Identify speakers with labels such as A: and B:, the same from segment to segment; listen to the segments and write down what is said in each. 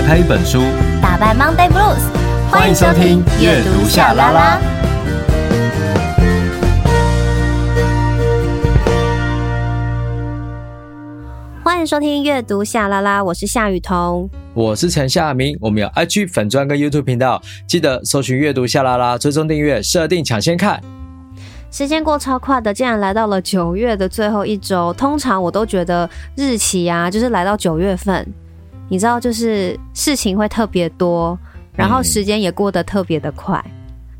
A: 打开一本书，
B: 打败 Monday Blues。欢迎收听阅读夏拉拉。欢迎收听阅读夏拉拉，我是夏雨桐，
A: 我是陈夏明。我们有 IG 粉专跟 YouTube 频道，记得搜寻阅读夏拉拉，追踪订阅，设定抢先看。
B: 时间过超快的，竟然来到了九月的最后一周。通常我都觉得日期啊，就是来到九月份，你知道，就是事情会特别多，然后时间也过得特别的快。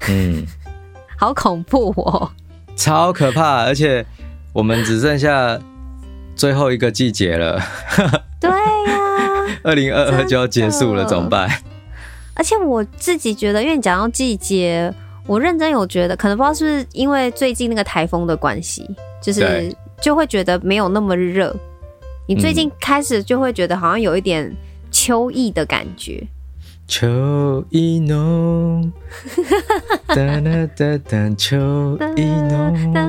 B: 嗯，好恐怖哦，
A: 超可怕！而且我们只剩下最后一个季节了。
B: 对呀、啊，
A: 二零二二就要结束了，怎么办？
B: 而且我自己觉得，因为你讲到季节。我认真有觉得，可能不知道是不是因为最近那个台风的关系，就是就会觉得没有那么热。你最近开始就会觉得好像有一点秋意的感觉。
A: 秋意浓，哒哒哒哒，秋意浓。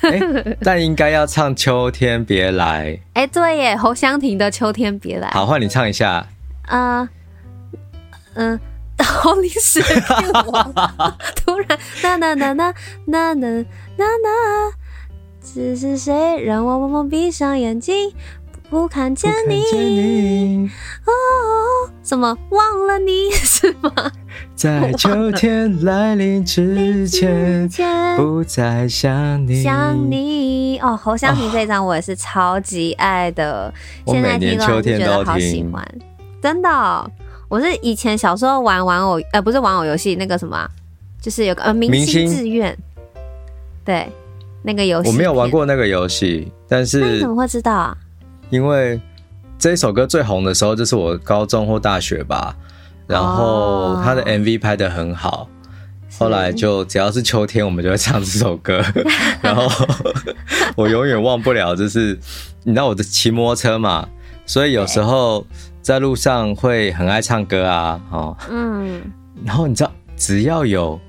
A: 哎，但应该要唱《秋天别来》。
B: 哎，对耶，侯湘婷的《秋天别来》。
A: 好，换你唱一下。
B: 啊，嗯。好临时变王，突然呐呐呐呐呐呐呐呐，只是谁？让我默默闭上眼睛，不看见你？看见你。哦，怎么忘了你？是吗？
A: 在秋天来临之前，不再想你。
B: 想你。哦，侯湘婷这张我也是超级爱的，
A: 哦、现在听了就觉得好喜欢，
B: 真的、哦。我是以前小时候玩玩偶，呃，不是玩偶游戏，那个什么、啊，就是有个呃明星。志愿，对，那个游戏。
A: 我没有玩过那个游戏，但是
B: 你怎么会知道啊？
A: 因为这一首歌最红的时候就是我高中或大学吧，然后他的 MV 拍的很好，后来就只要是秋天，我们就会唱这首歌，然后我永远忘不了，就是你知道我的骑摩托车嘛，所以有时候。在路上会很爱唱歌啊，哦，嗯，然后你知道，只要有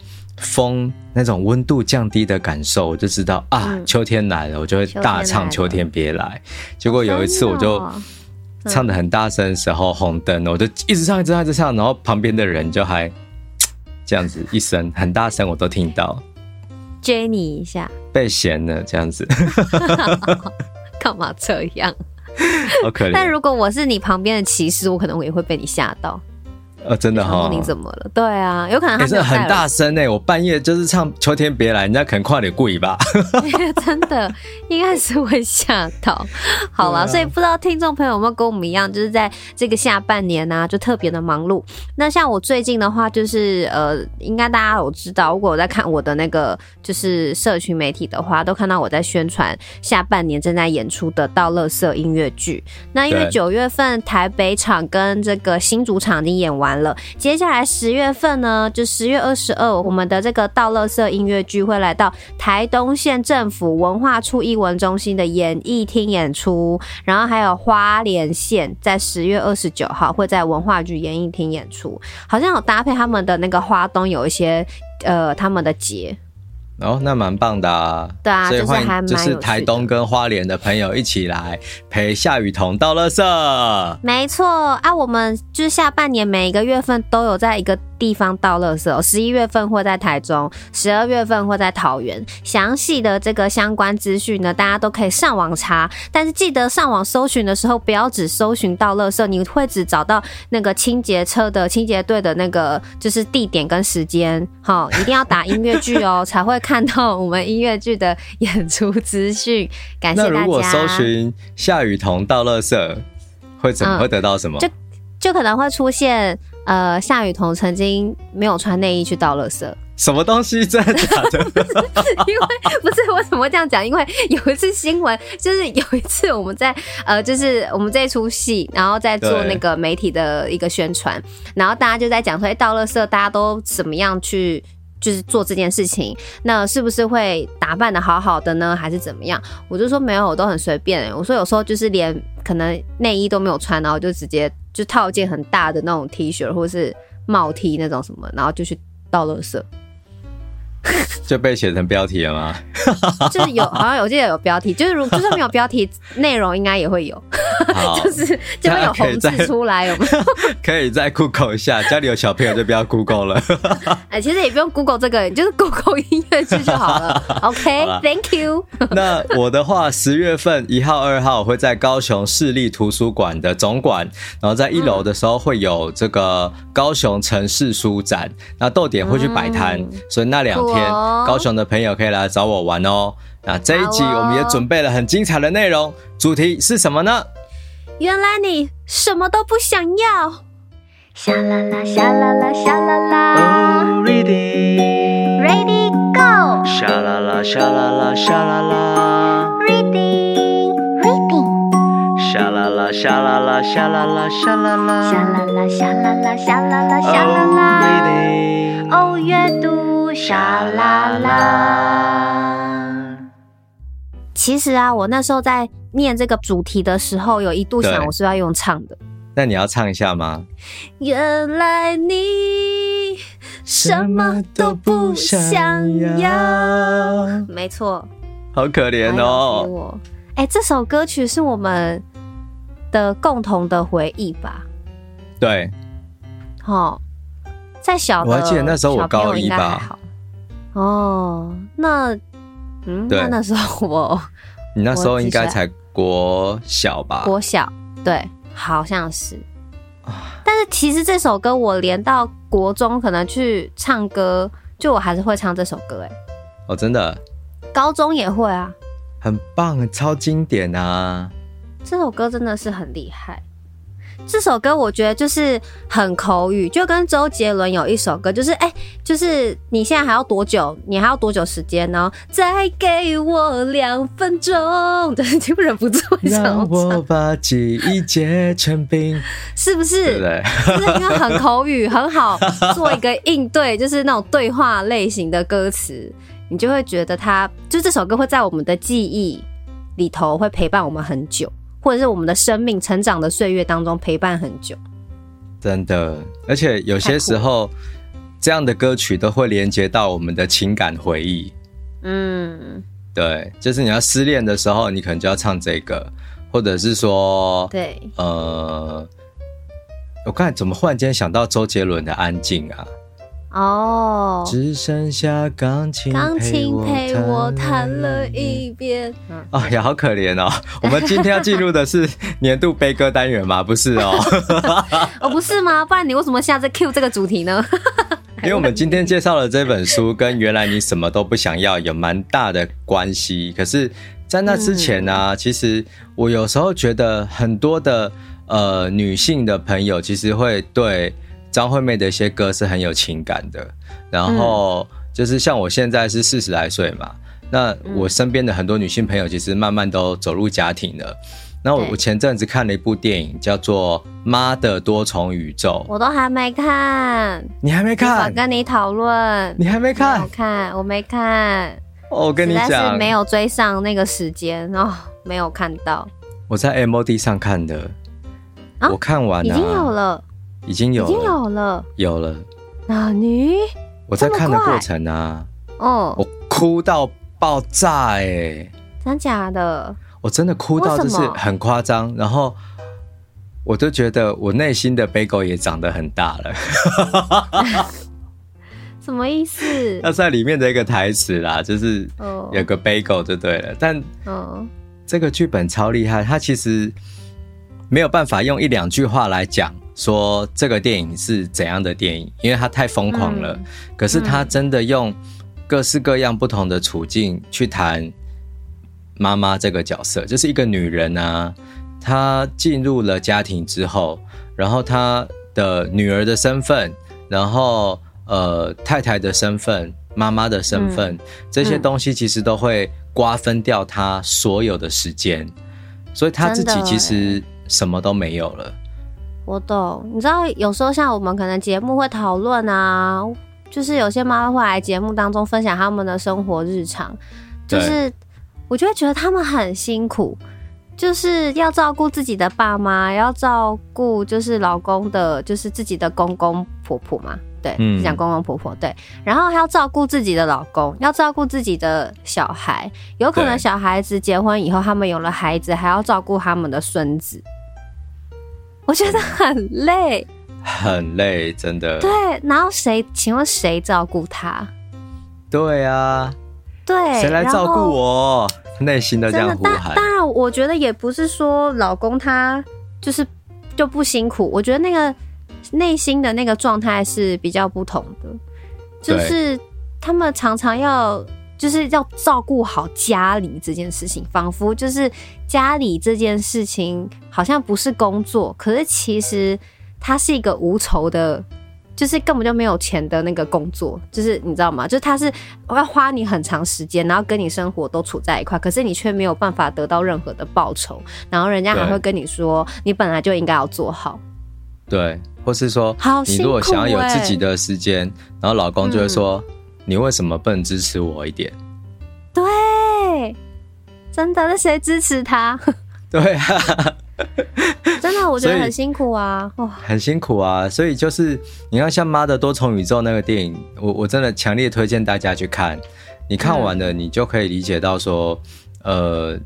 A: 风，那种温度降低的感受，我就知道啊，嗯、秋天来了，我就会大唱《秋天别来》。结果有一次，我就唱的很大声的时候，红灯，我就一直唱，一直唱，一直唱，然后旁边的人就还这样子一声很大声，我都听到，
B: 追你一下，
A: 被嫌了这样子，
B: 干嘛这样？
A: 好可怜。
B: 但如果我是你旁边的骑士，我可能也会被你吓到。
A: 呃，真的哈，
B: 你怎么了？对啊，有可能他是
A: 很大声哎，我半夜就是唱《秋天别来》，人家可能快点跪吧。
B: 真的，应该是会吓到。好了，所以不知道听众朋友有没有跟我们一样，就是在这个下半年呢、啊，就特别的忙碌。那像我最近的话，就是呃，应该大家有知道，如果我在看我的那个就是社群媒体的话，都看到我在宣传下半年正在演出的到乐色音乐剧。那因为九月份台北场跟这个新主场已经演完。完了，接下来十月份呢，就十月二十二，我们的这个道乐色音乐剧会来到台东县政府文化处艺文中心的演艺厅演出，然后还有花莲县在十月二十九号会在文化局演艺厅演出，好像有搭配他们的那个花东有一些呃他们的节。
A: 哦，那蛮棒的啊！
B: 对啊，
A: 所以欢迎就是台东跟花莲的朋友一起来陪夏雨桐倒垃圾。
B: 没错啊，我们就是下半年每一个月份都有在一个。地方倒垃圾哦，十一月份会在台中，十二月份会在桃园。详细的这个相关资讯呢，大家都可以上网查。但是记得上网搜寻的时候，不要只搜寻倒垃圾，你会只找到那个清洁车的清洁队的那个就是地点跟时间。好，一定要打音乐剧哦，才会看到我们音乐剧的演出资讯。感谢大家。
A: 那如果搜寻夏雨桐倒垃圾，会怎么会得到什么？
B: 嗯、就就可能会出现。呃，夏雨桐曾经没有穿内衣去倒垃圾，
A: 什么东西真的假的？
B: 因为不是我怎么会这样讲？因为有一次新闻，就是有一次我们在呃，就是我们这出戏，然后在做那个媒体的一个宣传，然后大家就在讲说，哎，倒垃圾大家都怎么样去就是做这件事情？那是不是会打扮的好好的呢？还是怎么样？我就说没有，我都很随便。我说有时候就是连可能内衣都没有穿，然后就直接。就套一件很大的那种 T 恤或是帽 T 那种什么，然后就去倒垃圾。
A: 就被写成标题了吗？
B: 就是有，好像有记得有标题，就是如 就算没有标题，内容应该也会有，就是就会有红字出来，有没有？
A: 可以再 Google 一下，家里有小朋友就不要 Google 了。
B: 哎，其实也不用 Google 这个，就是 Google 音乐剧就好了。OK，Thank you。
A: 那我的话，十月份一号、二号会在高雄市立图书馆的总馆，然后在一楼的时候会有这个高雄城市书展，那逗点会去摆摊，所以那两天高雄的朋友可以来找我玩哦。那这一集我们也准备了很精彩的内容，主题是什么呢？
B: 原来你什么都不想要。
C: 沙啦啦，沙啦啦，沙啦啦。
A: Oh, reading,
C: ready, go。
A: 沙啦啦，沙啦啦，沙啦啦。
C: Reading, reading。
A: 沙啦啦，沙啦啦，沙啦啦，沙啦啦。
C: 沙啦啦，沙啦啦，沙啦啦，沙啦啦。
A: Oh, reading。
C: 哦，阅读，沙啦啦。
B: 其实啊，我那时候在念这个主题的时候，有一度想我是要用唱的。
A: 那你要唱一下吗？
B: 原来你什么都不想要。没错。
A: 好可怜哦。
B: 哎、欸，这首歌曲是我们的共同的回忆吧？
A: 对。
B: 好，在小的，
A: 我还记得那时候我高一吧。
B: 哦，那。嗯，那那时候我，
A: 你那时候应该才国小吧？
B: 国小，对，好像是。但是其实这首歌我连到国中可能去唱歌，就我还是会唱这首歌，哎。
A: 哦，真的。
B: 高中也会啊。
A: 很棒，超经典啊！
B: 这首歌真的是很厉害。这首歌我觉得就是很口语，就跟周杰伦有一首歌，就是哎、欸，就是你现在还要多久？你还要多久时间呢？再给我两分钟，对，就忍不住
A: 让我把记忆结成冰，
B: 是不是？对对？就是因为很口语，很好做一个应对，就是那种对话类型的歌词，你就会觉得它，就这首歌会在我们的记忆里头会陪伴我们很久。或者是我们的生命成长的岁月当中陪伴很久，
A: 真的，而且有些时候这样的歌曲都会连接到我们的情感回忆。嗯，对，就是你要失恋的时候，你可能就要唱这个，或者是说，
B: 对，
A: 呃，我刚才怎么忽然间想到周杰伦的《安静》啊？
B: 哦，
A: 只剩下钢琴，
B: 钢琴陪我弹了一遍。
A: 哦呀，好可怜哦！我们今天要进入的是年度悲歌单元吗？不是哦，
B: 哦，不是吗？不然你为什么下次 Q 这个主题呢？
A: 因为我们今天介绍的这本书跟原来你什么都不想要有蛮大的关系。可是，在那之前呢、啊，嗯、其实我有时候觉得很多的呃女性的朋友其实会对。张惠妹的一些歌是很有情感的，然后就是像我现在是四十来岁嘛，那我身边的很多女性朋友其实慢慢都走入家庭了。那我我前阵子看了一部电影，叫做《妈的多重宇宙》，
B: 我都还没看，
A: 你还没看？
B: 我跟你讨论，
A: 你还没看？
B: 我看，我没看。
A: 我跟你
B: 讲，没有追上那个时间哦，没有看到。
A: 我在 MOD 上看的，我看完了，
B: 已经有了。
A: 已经有了，已经有
B: 了，
A: 有了。
B: 那你
A: 我在看的过程啊，
B: 哦，
A: 我哭到爆炸哎、欸，
B: 真假的？
A: 我真的哭到就是很夸张，然后我都觉得我内心的 bagel 也长得很大了。
B: 什么意思？
A: 那在里面的一个台词啦，就是有个 bagel 就对了，但嗯，这个剧本超厉害，它其实没有办法用一两句话来讲。说这个电影是怎样的电影？因为它太疯狂了。嗯、可是他真的用各式各样不同的处境去谈妈妈这个角色，就是一个女人啊，她进入了家庭之后，然后她的女儿的身份，然后呃太太的身份，妈妈的身份，嗯、这些东西其实都会瓜分掉她所有的时间，所以她自己其实什么都没有了。
B: 我懂，你知道，有时候像我们可能节目会讨论啊，就是有些妈妈会来节目当中分享他们的生活日常，就是我就会觉得他们很辛苦，就是要照顾自己的爸妈，要照顾就是老公的，就是自己的公公婆婆嘛，对，
A: 嗯，
B: 讲公公婆婆，对，然后还要照顾自己的老公，要照顾自己的小孩，有可能小孩子结婚以后，他们有了孩子，还要照顾他们的孙子，我觉得很累，
A: 很累，真的。
B: 对，然后谁？请问谁照顾他？
A: 对啊，
B: 对，
A: 谁来照顾我？内心的这样呼喊。
B: 当然，我觉得也不是说老公他就是就不辛苦，我觉得那个内心的那个状态是比较不同的，就是他们常常要就是要照顾好家里这件事情，仿佛就是家里这件事情好像不是工作，可是其实它是一个无酬的。就是根本就没有钱的那个工作，就是你知道吗？就是他是要花你很长时间，然后跟你生活都处在一块，可是你却没有办法得到任何的报酬，然后人家还会跟你说，你本来就应该要做好。
A: 对，或是说，
B: 好
A: 你如果想要有自己的时间，然后老公就会说，嗯，你为什么不能支持我一点？
B: 对，真的，那谁支持他？
A: 对啊。
B: 真的，我觉得很辛苦啊，哇，
A: 很辛苦啊。所以就是你看，像《妈的多重宇宙》那个电影，我我真的强烈推荐大家去看。你看完了，你就可以理解到说，呃，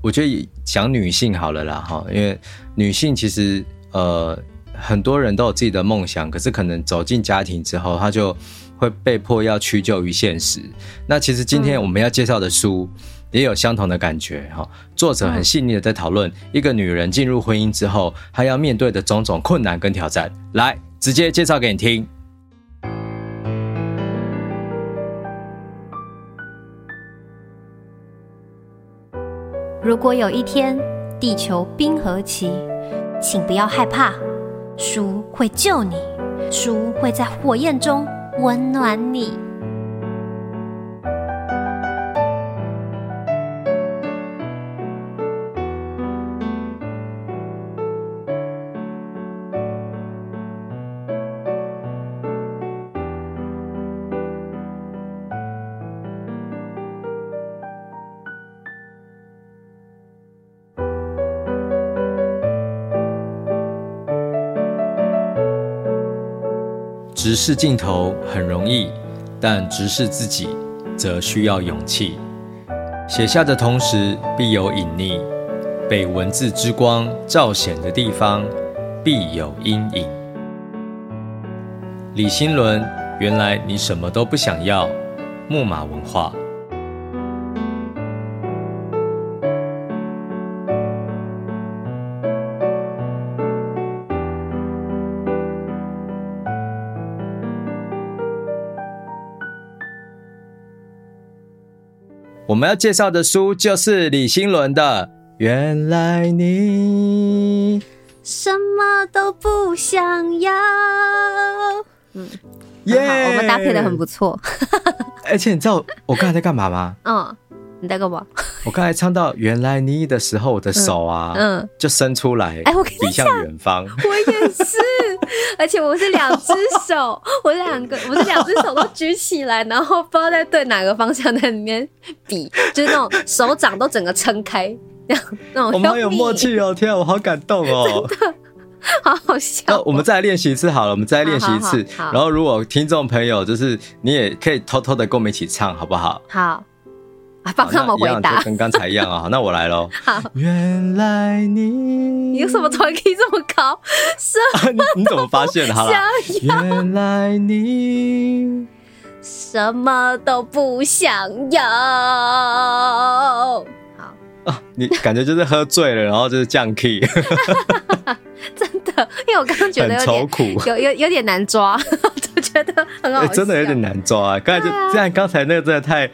A: 我觉得讲女性好了啦，哈，因为女性其实呃很多人都有自己的梦想，可是可能走进家庭之后，她就会被迫要屈就于现实。那其实今天我们要介绍的书。嗯也有相同的感觉哈。作者很细腻的在讨论一个女人进入婚姻之后，她要面对的种种困难跟挑战。来，直接介绍给你听。
B: 如果有一天地球冰河期，请不要害怕，书会救你，书会在火焰中温暖你。
A: 直视镜头很容易，但直视自己则需要勇气。写下的同时必有隐匿，被文字之光照显的地方必有阴影。李新伦，原来你什么都不想要。木马文化。们要介绍的书就是李新伦的《原来你
B: 什么都不想要》。嗯，
A: 耶、
B: yeah!，我们搭配的很不错。
A: 而 且你知道我刚才在干嘛吗？
B: 嗯，你在干嘛？
A: 我刚才唱到《原来你》的时候，我的手啊，嗯，嗯就伸出来，哎，我比向远方。
B: 我也是。而且我是两只手，我两个，我是两只手都举起来，然后不知道在对哪个方向在里面比，就是那种手掌都整个撑开，那样那种。
A: 我们好有默契哦！天啊，我好感动哦！
B: 好好笑。
A: 那我们再来练习一次好了，我们再来练习一次
B: 好好好。
A: 然后如果听众朋友就是你也可以偷偷的跟我们一起唱，好不好？
B: 好。帮他们回答，
A: 跟刚才一样啊。那我来喽。
B: 好，
A: 原来你，
B: 你有什么团可以这么高？是啊，
A: 你 你怎么发现的？好了，原来你
B: 什么都不想要。好
A: 啊，你感觉就是喝醉了，然后就是降 key。
B: 真的，因为我刚刚觉得有点
A: 苦，
B: 有有有点难抓，就觉得很好
A: 真的有点难抓啊！刚才就这样，刚才那个真的太。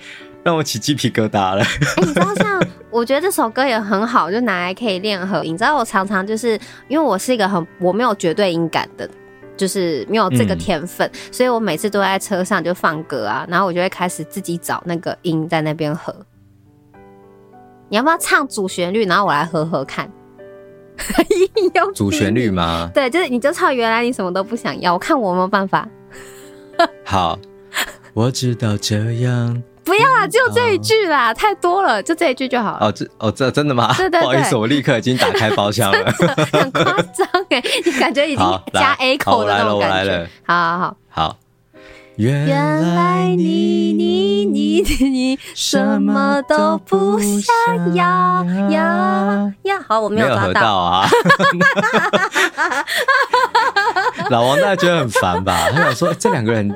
A: 让我起鸡皮疙瘩了。哎、
B: 欸，你知道，像我觉得这首歌也很好，就拿来可以练和音。你知道，我常常就是因为我是一个很我没有绝对音感的，就是没有这个天分，嗯、所以我每次都在车上就放歌啊，然后我就会开始自己找那个音在那边和。你要不要唱主旋律，然后我来和和看？
A: 主旋律吗？
B: 对，就是你就唱。原来你什么都不想要，我看我有没有办法。
A: 好，我知道这样。
B: 不要啦，只有这一句啦，哦、太多了，就这一句就好了。
A: 哦，这哦这真的吗？
B: 对对对，
A: 不好意思，我立刻已经打开包厢了，
B: 很夸张哎，你感觉已经加 A 口的那种感觉。好好好好。
A: 原来你你你你什么都不想要
B: 呀呀！好，我没有抓到啊。
A: 老王大家觉得很烦吧？他想说这两个人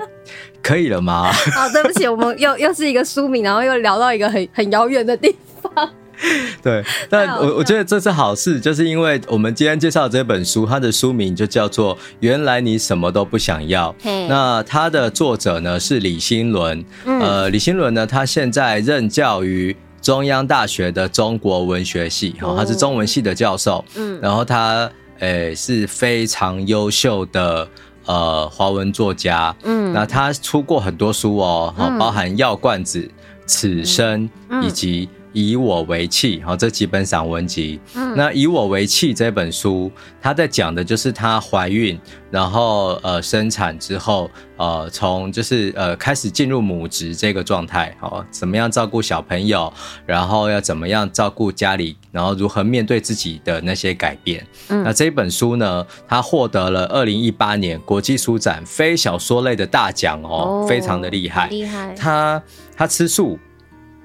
A: 可以了吗？
B: 好，对不起，我们又又是一个书名，然后又聊到一个很很遥远的地方。
A: 对，但我我觉得这是好事，就是因为我们今天介绍的这本书，它的书名就叫做《原来你什么都不想要》。那它的作者呢是李新伦，呃，李新伦呢，他现在任教于中央大学的中国文学系，哦，他是中文系的教授。嗯，然后他。诶、欸，是非常优秀的呃华文作家，嗯，那他出过很多书哦，嗯、包含《药罐子》《此生》嗯、以及。以我为器，好，这几本散文集。嗯，那以我为器这本书，它在讲的就是她怀孕，然后呃生产之后，呃从就是呃开始进入母职这个状态，哦，怎么样照顾小朋友，然后要怎么样照顾家里，然后如何面对自己的那些改变。嗯，那这本书呢，它获得了二零一八年国际书展非小说类的大奖哦，非常的厉害，厉害。他他吃素。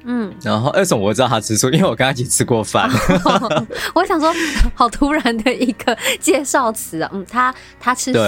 A: 嗯，然后为什么我知道他吃素？因为我跟他一起吃过饭。
B: 我想说，好突然的一个介绍词啊。嗯，他他吃素。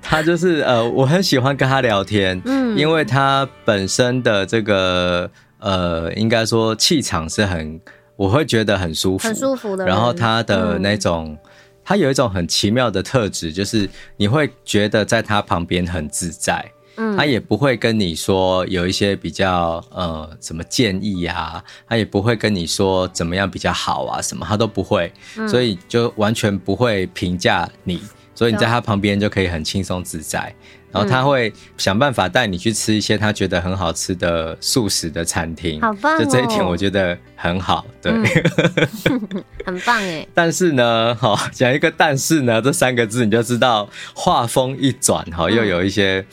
A: 他就是呃，我很喜欢跟他聊天。嗯，因为他本身的这个呃，应该说气场是很，我会觉得很舒服，
B: 很舒服的。
A: 然后他的那种，嗯、他有一种很奇妙的特质，就是你会觉得在他旁边很自在。嗯，他也不会跟你说有一些比较呃什么建议啊，他也不会跟你说怎么样比较好啊，什么他都不会，嗯、所以就完全不会评价你，所以你在他旁边就可以很轻松自在。然后他会想办法带你去吃一些他觉得很好吃的素食的餐厅，
B: 好棒哦！
A: 就这一点我觉得很好，对，
B: 嗯、很棒哎。
A: 但是呢，好讲一个但是呢这三个字，你就知道话锋一转哈，又有一些。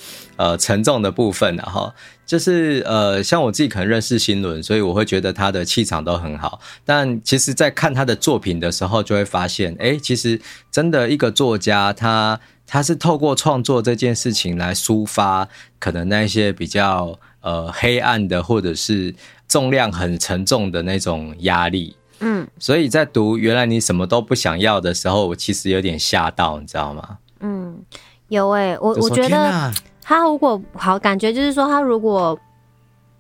A: 嗯呃，沉重的部分，然后就是呃，像我自己可能认识新伦，所以我会觉得他的气场都很好。但其实，在看他的作品的时候，就会发现，哎，其实真的一个作家，他他是透过创作这件事情来抒发可能那些比较呃黑暗的，或者是重量很沉重的那种压力。嗯，所以在读原来你什么都不想要的时候，我其实有点吓到，你知道吗？
B: 嗯，有诶、欸，我我觉得。他如果好，感觉就是说，他如果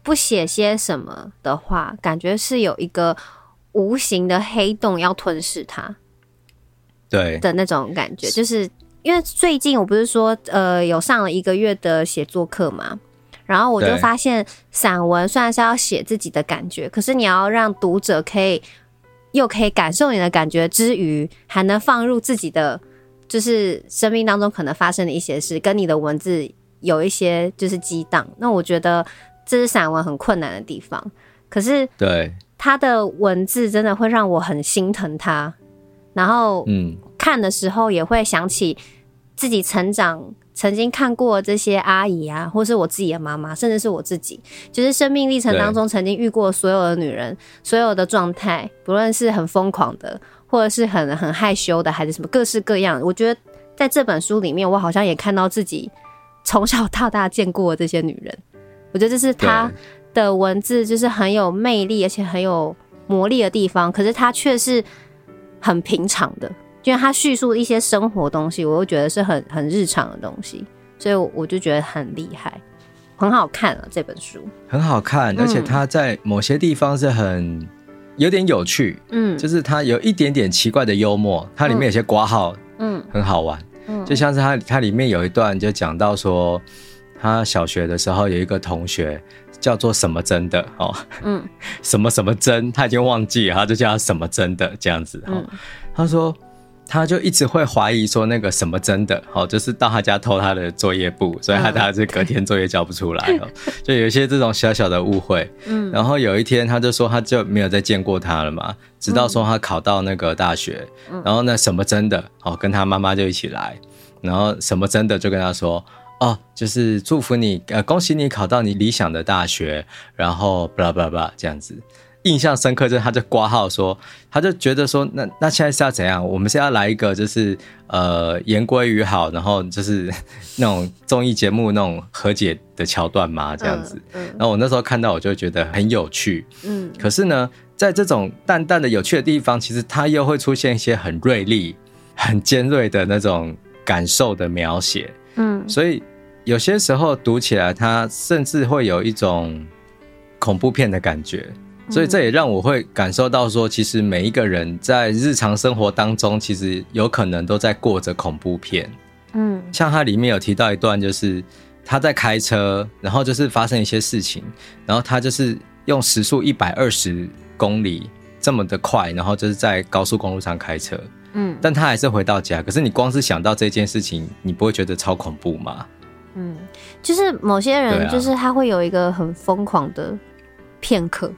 B: 不写些什么的话，感觉是有一个无形的黑洞要吞噬他，
A: 对
B: 的那种感觉。就是因为最近我不是说，呃，有上了一个月的写作课嘛，然后我就发现，散文虽然是要写自己的感觉，可是你要让读者可以又可以感受你的感觉之余，还能放入自己的，就是生命当中可能发生的一些事，跟你的文字。有一些就是激荡，那我觉得这是散文很困难的地方。可是，对他的文字真的会让我很心疼他，然后嗯，看的时候也会想起自己成长曾经看过这些阿姨啊，或是我自己的妈妈，甚至是我自己，就是生命历程当中曾经遇过所有的女人，所有的状态，不论是很疯狂的，或者是很很害羞的，还是什么各式各样。我觉得在这本书里面，我好像也看到自己。从小到大见过的这些女人，我觉得这是她的文字，就是很有魅力，而且很有魔力的地方。可是她却是很平常的，因为她叙述一些生活东西，我又觉得是很很日常的东西，所以我就觉得很厉害，很好看啊！这本书
A: 很好看，而且它在某些地方是很有点有趣，嗯，就是它有一点点奇怪的幽默，它里面有些括号，嗯，很好玩。就像是他，他里面有一段就讲到说，他小学的时候有一个同学叫做什么真的哦，嗯，什么什么真，他已经忘记了，他就叫他什么真的这样子哦。他说，他就一直会怀疑说那个什么真的哦，就是到他家偷他的作业簿，所以他他是隔天作业交不出来 哦，就有一些这种小小的误会。嗯，然后有一天他就说他就没有再见过他了嘛。直到说他考到那个大学，然后那什么真的哦，跟他妈妈就一起来，然后什么真的就跟他说，哦，就是祝福你，呃，恭喜你考到你理想的大学，然后巴拉巴拉巴拉这样子。印象深刻，就是他就挂号说，他就觉得说，那那现在是要怎样？我们是要来一个就是呃言归于好，然后就是那种综艺节目那种和解的桥段吗？这样子。嗯。然后我那时候看到，我就觉得很有趣。嗯。可是呢，在这种淡淡的有趣的地方，其实它又会出现一些很锐利、很尖锐的那种感受的描写。嗯。所以有些时候读起来，它甚至会有一种恐怖片的感觉。所以这也让我会感受到说，其实每一个人在日常生活当中，其实有可能都在过着恐怖片。嗯，像他里面有提到一段，就是他在开车，然后就是发生一些事情，然后他就是用时速一百二十公里这么的快，然后就是在高速公路上开车。嗯，但他还是回到家。可是你光是想到这件事情，你不会觉得超恐怖吗？
B: 嗯，就是某些人，就是他会有一个很疯狂的片刻。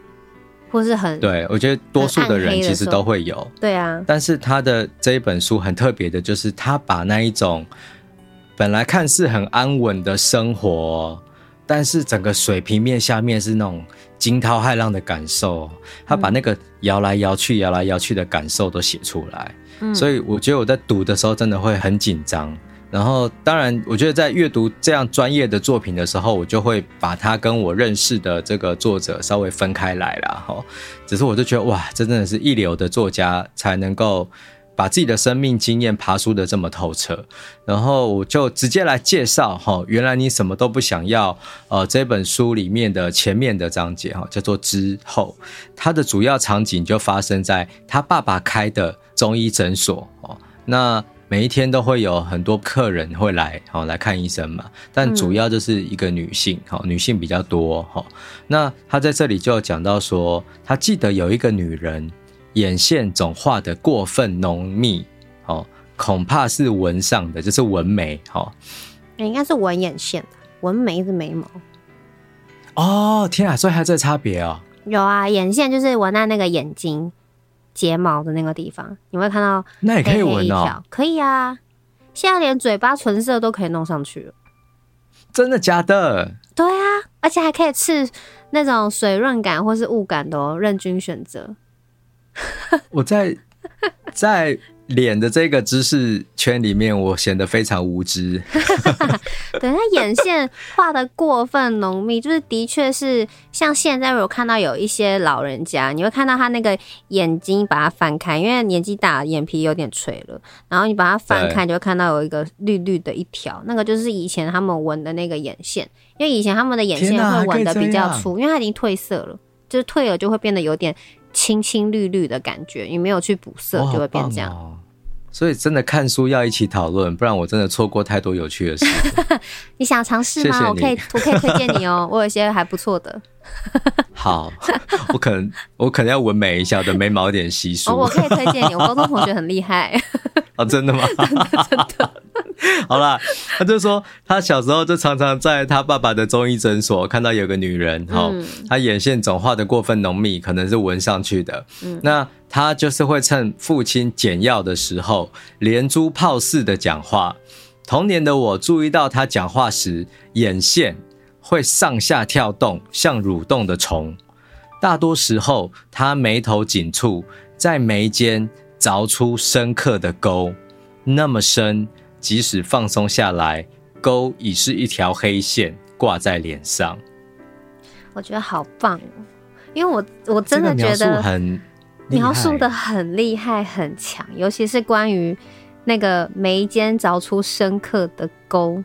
B: 或是很
A: 对，我觉得多数的人其实都会有，
B: 对啊。
A: 但是他的这一本书很特别的，就是他把那一种本来看似很安稳的生活，但是整个水平面下面是那种惊涛骇浪的感受，他把那个摇来摇去、摇来摇去的感受都写出来。嗯，所以我觉得我在读的时候真的会很紧张。然后，当然，我觉得在阅读这样专业的作品的时候，我就会把它跟我认识的这个作者稍微分开来了哈。只是我就觉得，哇，这真的是一流的作家才能够把自己的生命经验爬梳得这么透彻。然后我就直接来介绍哈，原来你什么都不想要。呃，这本书里面的前面的章节哈，叫做之后，它的主要场景就发生在他爸爸开的中医诊所哦。那每一天都会有很多客人会来，好来看医生嘛，但主要就是一个女性，好女性比较多，哈。那他在这里就讲到说，他记得有一个女人眼线总画得过分浓密，哦，恐怕是纹上的，就是纹眉，哈。
B: 应该是纹眼线，纹眉是眉毛。
A: 哦，天啊，所以还有这差别哦。
B: 有啊，眼线就是纹在那个眼睛。睫毛的那个地方，你会看到
A: 那也可以闻哦，
B: 可以啊，现在连嘴巴唇色都可以弄上去了，
A: 真的假的？
B: 对啊，而且还可以刺那种水润感或是雾感的哦，任君选择。
A: 我在在。脸的这个知识圈里面，我显得非常无知。
B: 对，他眼线画的过分浓密，就是的确是像现在我看到有一些老人家，你会看到他那个眼睛把它翻开，因为年纪大，眼皮有点垂了，然后你把它翻开，就会看到有一个绿绿的一条，那个就是以前他们纹的那个眼线，因为以前他们的眼线会纹的比较粗，因为它已经褪色了，就是褪了就会变得有点青青绿绿的感觉，你没有去补色就会变这样。
A: 所以真的看书要一起讨论，不然我真的错过太多有趣的事。
B: 你想尝试吗？我可以，我可以推荐你哦，我有一些还不错的。
A: 好，我可能我可能要纹眉一下，我的眉毛有点稀疏。
B: 哦，我可以推荐你，我高中同学很厉害。
A: 啊，真的吗？
B: 真的真的。
A: 好啦，他就说他小时候就常常在他爸爸的中医诊所看到有个女人，哈、嗯，她眼线总画的过分浓密，可能是纹上去的。嗯，那他就是会趁父亲捡药的时候，连珠炮似的讲话。童年的我注意到他讲话时眼线会上下跳动，像蠕动的虫。大多时候，他眉头紧蹙，在眉间凿出深刻的沟，那么深。即使放松下来，沟已是一条黑线挂在脸上。
B: 我觉得好棒哦，因为我我真的觉得很描述的很厉害很强，尤其是关于那个眉间凿出深刻的沟，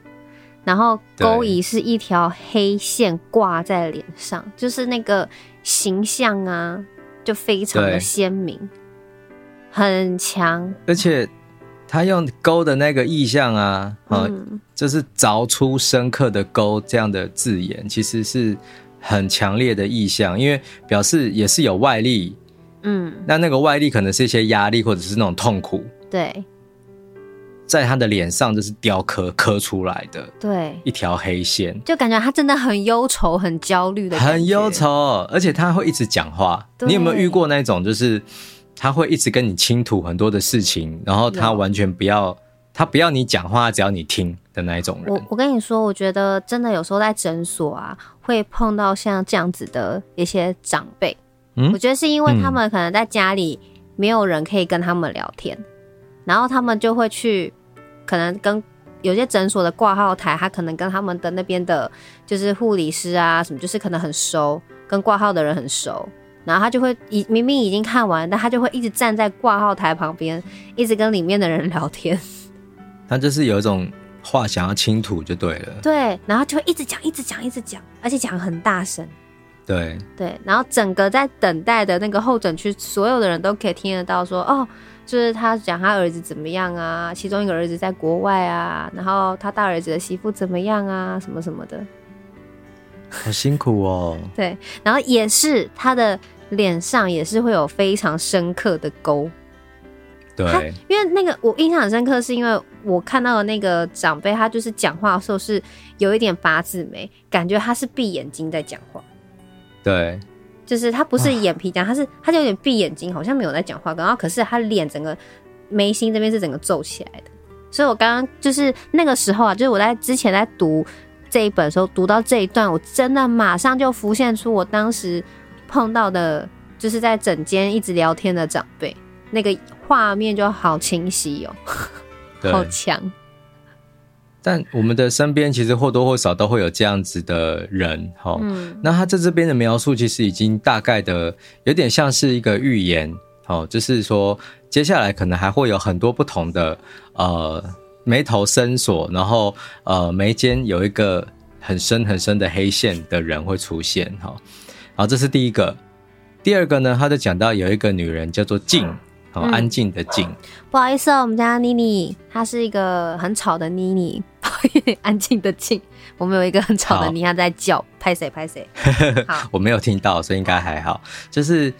B: 然后沟已是一条黑线挂在脸上，就是那个形象啊，就非常的鲜明，很强，
A: 而且。他用勾的那个意象啊，嗯，就是凿出深刻的沟这样的字眼，其实是很强烈的意象，因为表示也是有外力，嗯，那那个外力可能是一些压力或者是那种痛苦，
B: 对，
A: 在他的脸上就是雕刻刻出来的，
B: 对，
A: 一条黑线，
B: 就感觉他真的很忧愁、很焦虑的，
A: 很忧愁，而且他会一直讲话，你有没有遇过那种就是？他会一直跟你倾吐很多的事情，然后他完全不要，他不要你讲话，只要你听的那一种人。
B: 我我跟你说，我觉得真的有时候在诊所啊，会碰到像这样子的一些长辈。嗯，我觉得是因为他们可能在家里没有人可以跟他们聊天，嗯、然后他们就会去，可能跟有些诊所的挂号台，他可能跟他们的那边的，就是护理师啊什么，就是可能很熟，跟挂号的人很熟。然后他就会已明明已经看完，但他就会一直站在挂号台旁边，一直跟里面的人聊天。
A: 他就是有一种话想要倾吐就对了。
B: 对，然后就会一直讲，一直讲，一直讲，而且讲很大声。
A: 对
B: 对，然后整个在等待的那个候诊区，所有的人都可以听得到说，哦，就是他讲他儿子怎么样啊，其中一个儿子在国外啊，然后他大儿子的媳妇怎么样啊，什么什么的。
A: 好辛苦哦。
B: 对，然后也是他的。脸上也是会有非常深刻的沟，
A: 对，
B: 因为那个我印象很深刻，是因为我看到的那个长辈，他就是讲话的时候是有一点八字眉，感觉他是闭眼睛在讲话，
A: 对，
B: 就是他不是眼皮讲，他是他就有点闭眼睛，好像没有在讲话，然后可是他脸整个眉心这边是整个皱起来的，所以我刚刚就是那个时候啊，就是我在之前在读这一本的时候，读到这一段，我真的马上就浮现出我当时。碰到的就是在整间一直聊天的长辈，那个画面就好清晰哦，好强。
A: 但我们的身边其实或多或少都会有这样子的人，哈。嗯。那他在这边的描述其实已经大概的有点像是一个预言，哦，就是说接下来可能还会有很多不同的呃眉头深锁，然后呃眉间有一个很深很深的黑线的人会出现，哈。好，这是第一个。第二个呢，他就讲到有一个女人叫做静，好、嗯，安静的静。
B: 不好意思哦，我们家妮妮，她是一个很吵的妮妮。安静的静，我们有一个很吵的妮，她在叫，拍谁拍谁。好，
A: 我没有听到，所以应该还好。就是。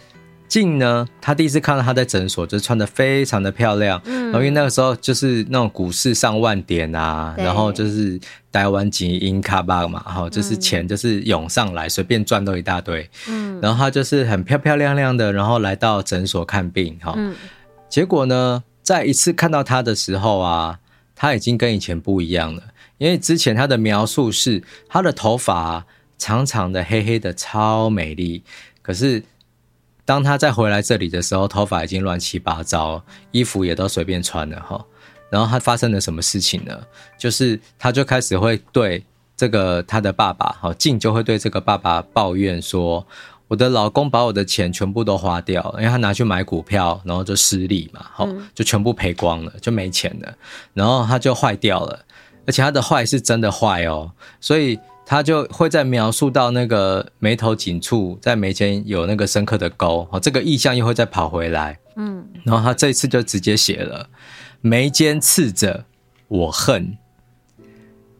A: 静呢，他第一次看到他在诊所，就是穿得非常的漂亮。嗯，然后因为那个时候就是那种股市上万点啊，然后就是台湾金银卡巴嘛，然后就是钱就是涌上来，随便赚都一大堆。嗯，然后他就是很漂漂亮亮的，然后来到诊所看病。哈，嗯，结果呢，在一次看到他的时候啊，他已经跟以前不一样了，因为之前他的描述是他的头发长长的、黑黑的，超美丽，可是。当他再回来这里的时候，头发已经乱七八糟，衣服也都随便穿了哈。然后他发生了什么事情呢？就是他就开始会对这个他的爸爸，好静就会对这个爸爸抱怨说：“我的老公把我的钱全部都花掉，因为他拿去买股票，然后就失利嘛，好就全部赔光了，就没钱了。然后他就坏掉了，而且他的坏是真的坏哦，所以。”他就会在描述到那个眉头紧处，在眉间有那个深刻的沟，哦，这个意象又会再跑回来，嗯，然后他这一次就直接写了眉间刺着我恨，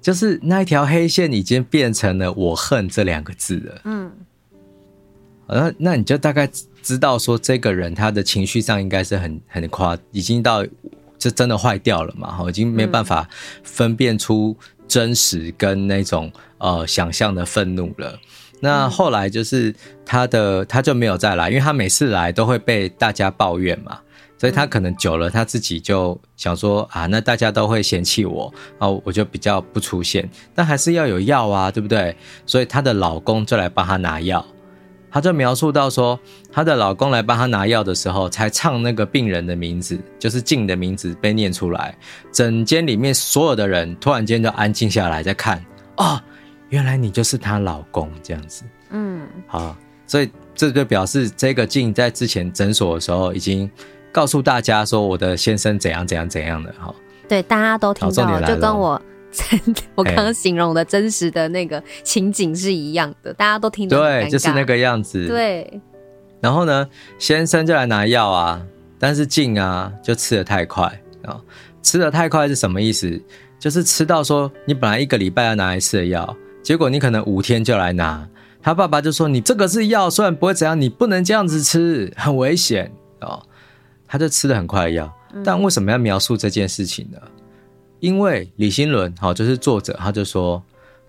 A: 就是那一条黑线已经变成了我恨这两个字了，嗯，那那你就大概知道说这个人他的情绪上应该是很很夸，已经到就真的坏掉了嘛，哈，已经没办法分辨出。真实跟那种呃想象的愤怒了，那后来就是他的他就没有再来，因为他每次来都会被大家抱怨嘛，所以他可能久了他自己就想说啊，那大家都会嫌弃我，然后我就比较不出现，但还是要有药啊，对不对？所以她的老公就来帮她拿药。她就描述到说，她的老公来帮她拿药的时候，才唱那个病人的名字，就是静的名字被念出来，整间里面所有的人突然间就安静下来在看，哦，原来你就是她老公这样子，嗯，好，所以这就表示这个静在之前诊所的时候已经告诉大家说，我的先生怎样怎样怎样的哈，
B: 对，大家都听到了，就跟我。我刚刚形容的真实的那个情景是一样的，大家都听得
A: 对，就是那个样子。
B: 对，
A: 然后呢，先生就来拿药啊，但是静啊就吃的太快啊，吃的太快是什么意思？就是吃到说你本来一个礼拜要拿一次的药，结果你可能五天就来拿。他爸爸就说：“你这个是药，虽然不会怎样，你不能这样子吃，很危险哦。”他就吃的很快的药，但为什么要描述这件事情呢？因为李新伦，好，就是作者，他就说，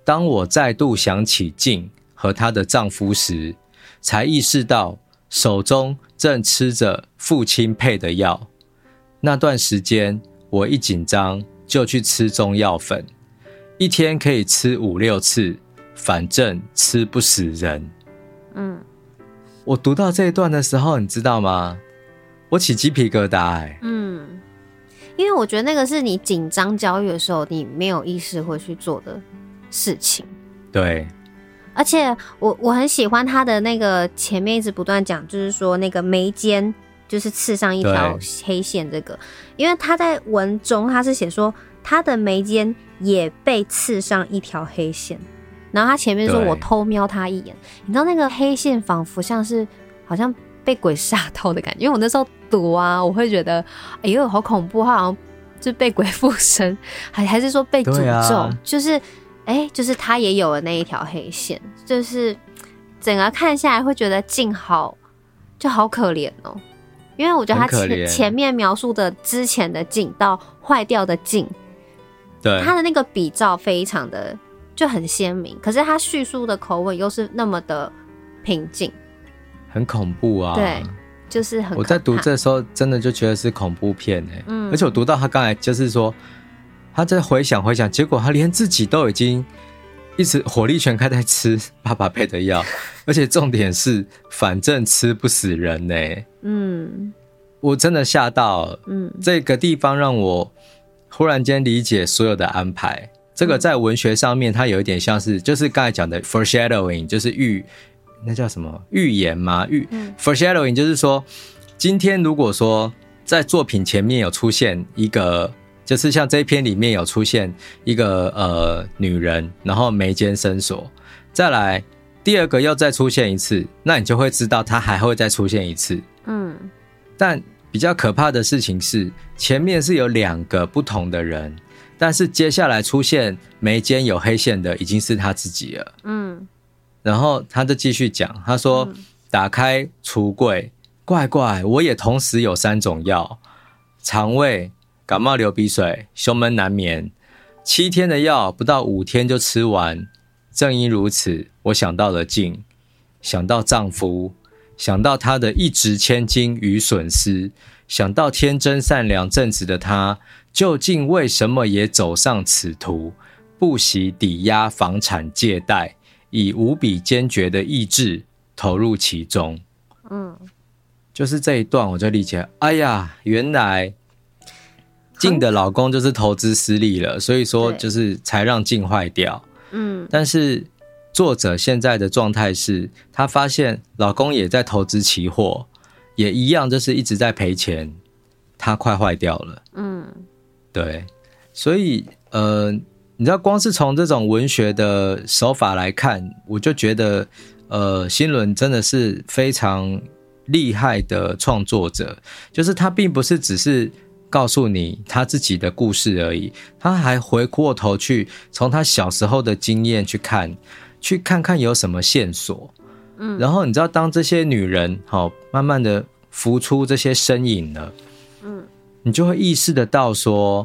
A: 当我再度想起静和她的丈夫时，才意识到手中正吃着父亲配的药。那段时间，我一紧张就去吃中药粉，一天可以吃五六次，反正吃不死人。嗯，我读到这一段的时候，你知道吗？我起鸡皮疙瘩哎、欸。
B: 嗯，因为我觉得那个是你紧张焦虑的时候，你没有意识会去做的事情。
A: 对。
B: 而且我我很喜欢他的那个前面一直不断讲，就是说那个眉间就是刺上一条黑线，这个，因为他在文中他是写说他的眉间也被刺上一条黑线，然后他前面说我偷瞄他一眼，你知道那个黑线仿佛像是好像被鬼吓到的感觉，因为我那时候读啊，我会觉得哎呦好恐怖，好像就被鬼附身，还还是说被诅咒，啊、就是。哎、欸，就是他也有了那一条黑线，就是整个看下来会觉得静好就好可怜哦，因为我觉得他前前面描述的之前的静到坏掉的静，
A: 对。
B: 他的那个比照非常的就很鲜明，可是他叙述的口吻又是那么的平静，
A: 很恐怖啊，
B: 对，就是很。
A: 我在读这时候真的就觉得是恐怖片哎，嗯，而且我读到他刚才就是说。他在回想回想，结果他连自己都已经一直火力全开在吃爸爸配的药，而且重点是，反正吃不死人呢。嗯，我真的吓到。嗯，这个地方让我忽然间理解所有的安排。这个在文学上面，它有一点像是，就是刚才讲的 foreshadowing，就是预，那叫什么预言吗？预 foreshadowing 就是说，今天如果说在作品前面有出现一个。就是像这一篇里面有出现一个呃女人，然后眉间深锁，再来第二个又再出现一次，那你就会知道她还会再出现一次。嗯，但比较可怕的事情是，前面是有两个不同的人，但是接下来出现眉间有黑线的已经是他自己了。嗯，然后他就继续讲，他说：“打开橱柜，怪怪，我也同时有三种药，肠胃。”感冒流鼻水，胸闷难眠，七天的药不到五天就吃完。正因如此，我想到了静，想到丈夫，想到他的一掷千金与损失，想到天真善良正直的他，究竟为什么也走上此途？不惜抵押房产借贷，以无比坚决的意志投入其中。嗯，就是这一段，我就理解。哎呀，原来。静的老公就是投资失利了，所以说就是才让静坏掉。嗯，但是作者现在的状态是，他发现老公也在投资期货，也一样就是一直在赔钱，他快坏掉了。嗯，对，所以呃，你知道，光是从这种文学的手法来看，我就觉得呃，新伦真的是非常厉害的创作者，就是他并不是只是。告诉你他自己的故事而已，他还回过头去从他小时候的经验去看，去看看有什么线索。嗯，然后你知道，当这些女人好慢慢的浮出这些身影了，嗯，你就会意识得到说，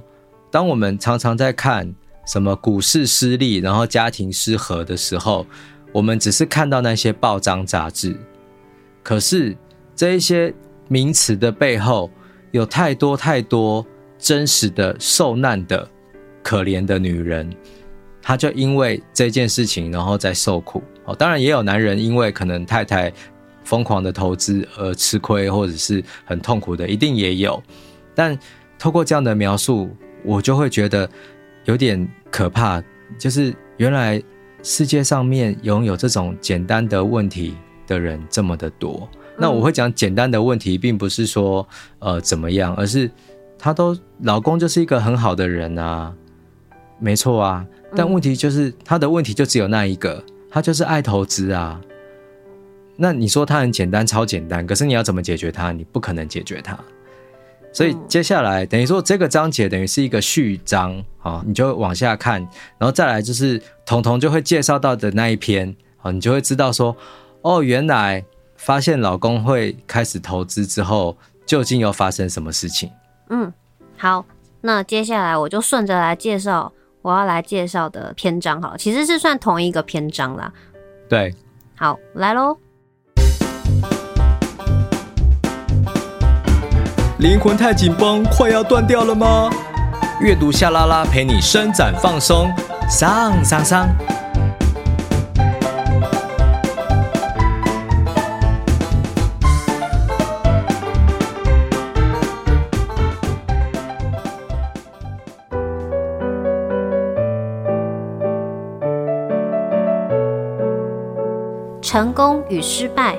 A: 当我们常常在看什么股市失利，然后家庭失和的时候，我们只是看到那些报章杂志，可是这一些名词的背后。有太多太多真实的受难的可怜的女人，她就因为这件事情，然后在受苦。哦，当然也有男人因为可能太太疯狂的投资而吃亏，或者是很痛苦的，一定也有。但透过这样的描述，我就会觉得有点可怕，就是原来世界上面拥有这种简单的问题的人这么的多。那我会讲简单的问题，并不是说呃怎么样，而是她都老公就是一个很好的人啊，没错啊。但问题就是她的问题就只有那一个，她就是爱投资啊。那你说她很简单，超简单，可是你要怎么解决它？你不可能解决它。所以接下来等于说这个章节等于是一个序章啊，你就往下看，然后再来就是彤彤就会介绍到的那一篇啊，你就会知道说哦，原来。发现老公会开始投资之后，究竟又发生什么事情？
B: 嗯，好，那接下来我就顺着来介绍我要来介绍的篇章，好了，其实是算同一个篇章啦。
A: 对，
B: 好，来喽。
A: 灵魂太紧绷，快要断掉了吗？阅读夏拉拉陪你伸展放松，上上上。
B: 成功与失败，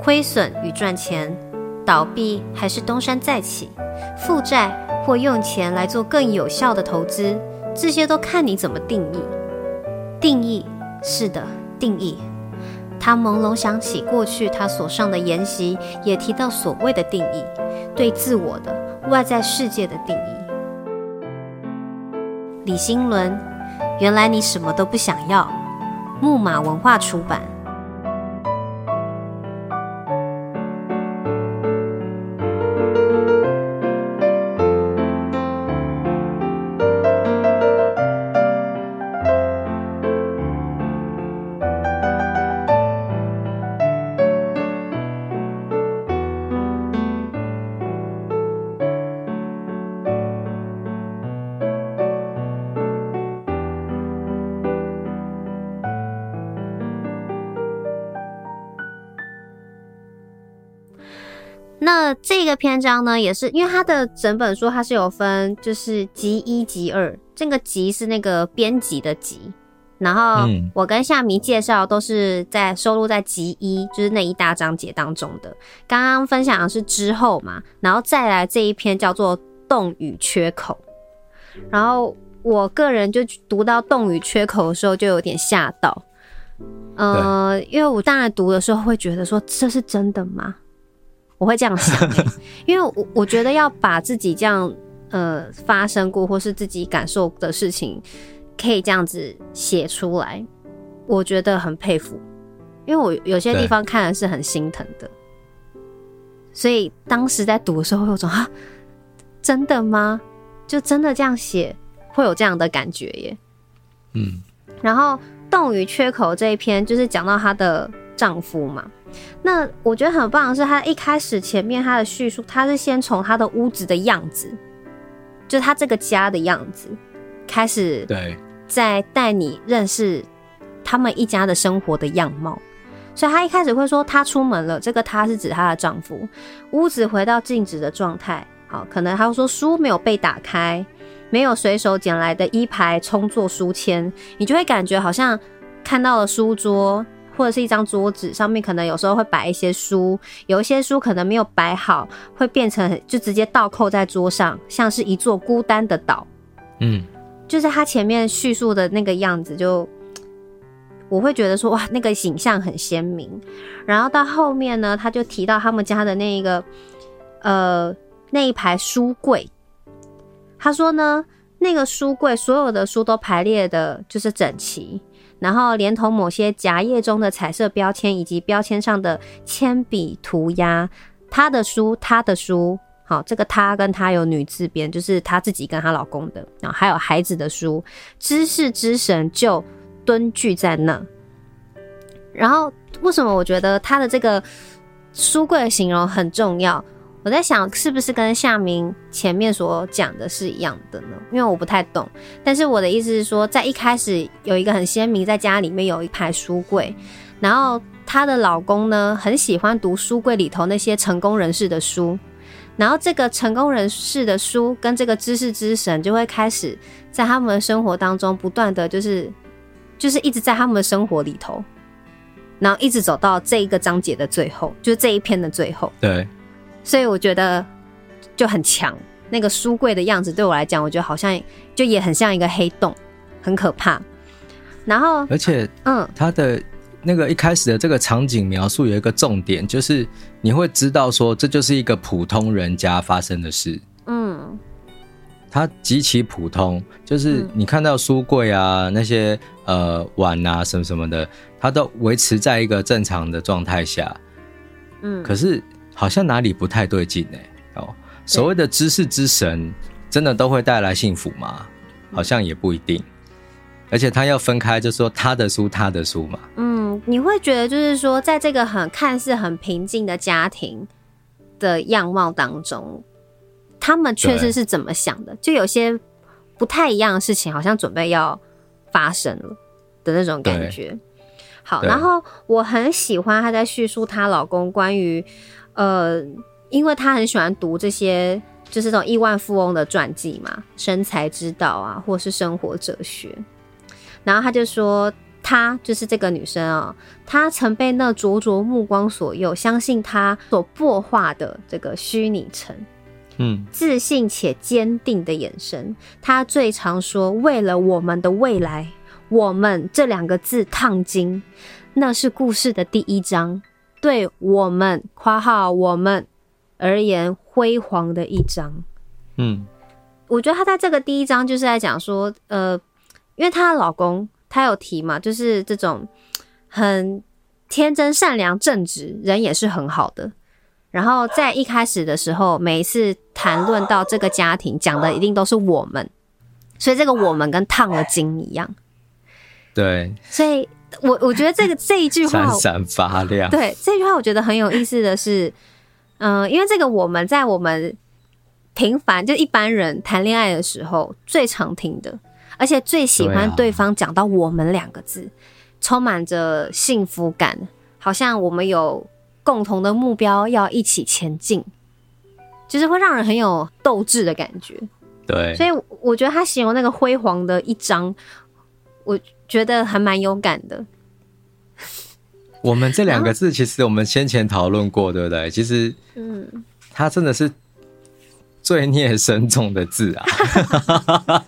B: 亏损与赚钱，倒闭还是东山再起，负债或用钱来做更有效的投资，这些都看你怎么定义。定义，是的，定义。他朦胧想起过去他所上的研习，也提到所谓的定义，对自我的外在世界的定义。李新伦，原来你什么都不想要。木马文化出版。那这个篇章呢，也是因为它的整本书它是有分，就是集一、集二。这个集是那个编辑的集，然后我跟夏迷介绍都是在收录在集一，就是那一大章节当中的。刚刚分享的是之后嘛，然后再来这一篇叫做洞与缺口。然后我个人就读到洞与缺口的时候就有点吓到，呃，因为我当然读的时候会觉得说，这是真的吗？我会这样想，欸，因为我我觉得要把自己这样呃发生过或是自己感受的事情，可以这样子写出来，我觉得很佩服。因为我有些地方看的是很心疼的，所以当时在读的时候有种啊，真的吗？就真的这样写会有这样的感觉耶。嗯，然后洞与缺口这一篇就是讲到他的丈夫嘛。那我觉得很棒的是，他一开始前面他的叙述，他是先从他的屋子的样子，就是他这个家的样子开始，对，在带你认识他们一家的生活的样貌。所以他一开始会说他出门了，这个他是指他的丈夫。屋子回到静止的状态，好，可能他会说书没有被打开，没有随手捡来的一排充作书签，你就会感觉好像看到了书桌。或者是一张桌子上面，可能有时候会摆一些书，有一些书可能没有摆好，会变成就直接倒扣在桌上，像是一座孤单的岛。嗯，就是他前面叙述的那个样子就，就我会觉得说哇，那个形象很鲜明。然后到后面呢，他就提到他们家的那一个呃那一排书柜，他说呢，那个书柜所有的书都排列的就是整齐。然后连同某些夹页中的彩色标签以及标签上的铅笔涂鸦，她的书，她的书，好，这个她跟她有女字边，就是她自己跟她老公的，然后还有孩子的书，知识之神就蹲踞在那。然后为什么我觉得她的这个书柜形容很重要？我在想，是不是跟夏明前面所讲的是一样的呢？因为我不太懂。但是我的意思是说，在一开始有一个很鲜明，在家里面有一排书柜，然后她的老公呢，很喜欢读书柜里头那些成功人士的书，然后这个成功人士的书跟这个知识之神就会开始在他们的生活当中不断的就是就是一直在他们的生活里头，然后一直走到这一个章节的最后，就是这一篇的最后。
A: 对。
B: 所以我觉得就很强，那个书柜的样子对我来讲，我觉得好像就也很像一个黑洞，很可怕。然后，
A: 而且，嗯，他的那个一开始的这个场景描述有一个重点，就是你会知道说这就是一个普通人家发生的事。嗯，它极其普通，就是你看到书柜啊，那些呃碗啊什么什么的，它都维持在一个正常的状态下。嗯，可是。好像哪里不太对劲呢？哦，所谓的知识之神，真的都会带来幸福吗？好像也不一定。而且他要分开，就说他的书，他的书嘛。
B: 嗯，你会觉得就是说，在这个很看似很平静的家庭的样貌当中，他们确实是怎么想的？就有些不太一样的事情，好像准备要发生了的那种感觉。好，然后我很喜欢她在叙述她老公关于呃，因为他很喜欢读这些就是这种亿万富翁的传记嘛，生财之道啊，或是生活哲学。然后他就说。她就是这个女生啊、喔，她曾被那灼灼目光所诱，相信她所破化的这个虚拟城，嗯，自信且坚定的眼神。她最常说：“为了我们的未来，我们这两个字烫金，那是故事的第一章，对我们（括号我们）而言辉煌的一章。”嗯，我觉得她在这个第一章就是在讲说，呃，因为她的老公。她有提嘛，就是这种很天真、善良、正直，人也是很好的。然后在一开始的时候，每一次谈论到这个家庭，讲的一定都是我们，所以这个我们跟烫了金一样。
A: 对，
B: 所以我我觉得这个这一句话
A: 闪闪发亮。
B: 对，这句话我觉得很有意思的是，嗯、呃，因为这个我们在我们平凡就一般人谈恋爱的时候最常听的。而且最喜欢对方讲到“我们”两个字，啊、充满着幸福感，好像我们有共同的目标要一起前进，就是会让人很有斗志的感觉。
A: 对，
B: 所以我觉得他形容那个辉煌的一章，我觉得还蛮有感的。
A: 我们这两个字，其实我们先前讨论过，对不对？其实，嗯，它真的是。罪孽深重的字啊！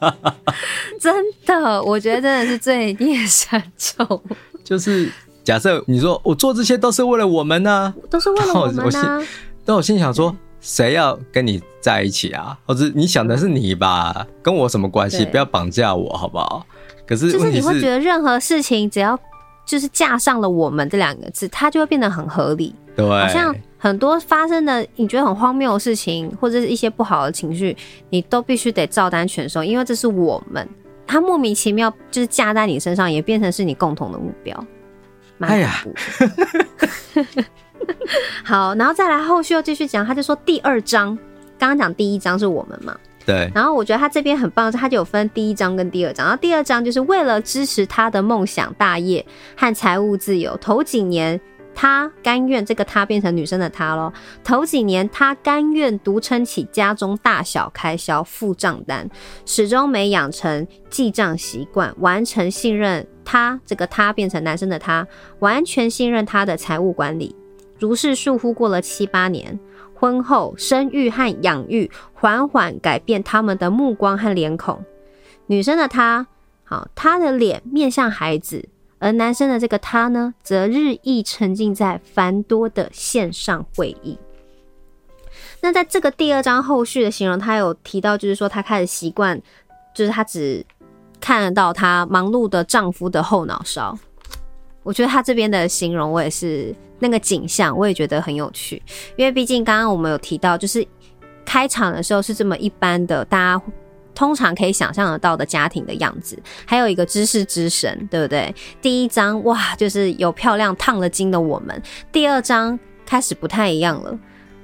B: 真的，我觉得真的是罪孽深重。
A: 就是假设你说我做这些都是为了我们呢、啊，
B: 都是为了我们呢、啊。
A: 但我心想说，谁要跟你在一起啊？或者你想的是你吧？跟我什么关系？不要绑架我，好不好？可是，
B: 就是你会觉得任何事情只要就是架上了“我们”这两个字，它就会变得很合理。
A: 对，
B: 好像。很多发生的你觉得很荒谬的事情，或者是一些不好的情绪，你都必须得照单全收，因为这是我们，他莫名其妙就是架在你身上，也变成是你共同的目标。
A: 哎呀，
B: 好，然后再来后续又继续讲，他就说第二章，刚刚讲第一章是我们嘛，
A: 对，
B: 然后我觉得他这边很棒，他就有分第一章跟第二章，然后第二章就是为了支持他的梦想大业和财务自由，头几年。他甘愿这个他变成女生的他咯。头几年，他甘愿独撑起家中大小开销、付账单，始终没养成记账习惯，完成信任他这个他变成男生的他，完全信任他的财务管理。如是疏忽过了七八年，婚后生育和养育缓缓改变他们的目光和脸孔。女生的她，好，她的脸面向孩子。而男生的这个他呢，则日益沉浸在繁多的线上会议。那在这个第二章后续的形容，他有提到，就是说他开始习惯，就是他只看得到他忙碌的丈夫的后脑勺。我觉得他这边的形容，我也是那个景象，我也觉得很有趣。因为毕竟刚刚我们有提到，就是开场的时候是这么一般的，大家。通常可以想象得到的家庭的样子，还有一个知识之神，对不对？第一章哇，就是有漂亮烫了金的我们。第二章开始不太一样了，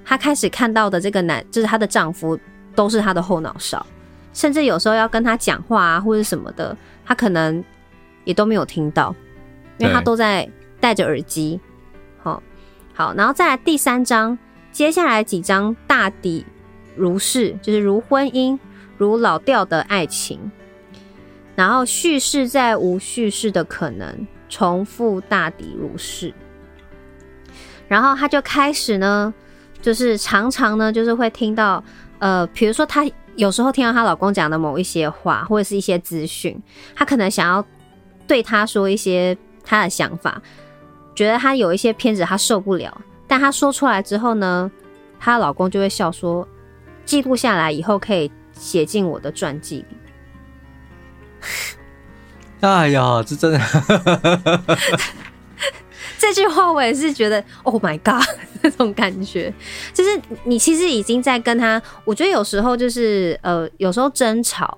B: 她开始看到的这个男，就是她的丈夫，都是她的后脑勺，甚至有时候要跟她讲话啊，或者什么的，她可能也都没有听到，因为她都在戴着耳机。好，然后再来第三章，接下来几章大抵如是，就是如婚姻。如老调的爱情，然后叙事在无叙事的可能，重复大抵如是。然后他就开始呢，就是常常呢，就是会听到，呃，比如说她有时候听到她老公讲的某一些话，或者是一些资讯，她可能想要对他说一些她的想法，觉得她有一些片子，她受不了，但她说出来之后呢，她老公就会笑说，记录下来以后可以。写进我的传记里。
A: 哎呀，这真的，
B: 这句话我也是觉得，Oh my God，那种感觉，就是你其实已经在跟他。我觉得有时候就是呃，有时候争吵，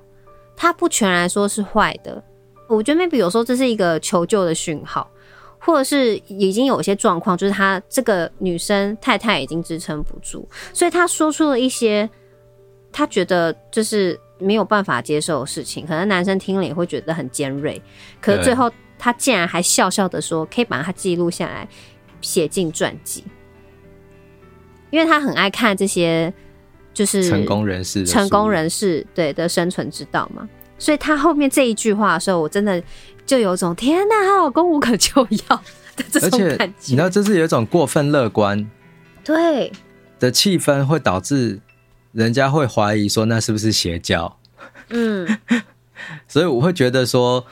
B: 他不全然说是坏的。我觉得 maybe 有时候这是一个求救的讯号，或者是已经有一些状况，就是他这个女生太太已经支撑不住，所以他说出了一些。他觉得就是没有办法接受的事情，可能男生听了也会觉得很尖锐。可是最后他竟然还笑笑的说，可以把它记录下来，写进传记，因为他很爱看这些，就是
A: 成功人士、
B: 成功人士对的生存之道嘛。所以他后面这一句话的时候，我真的就有种天哪，她老公无可救药的这种感觉。
A: 你知道，这是有一种过分乐观，
B: 对
A: 的气氛会导致人家会怀疑说那是不是邪教？嗯，所以我会觉得说，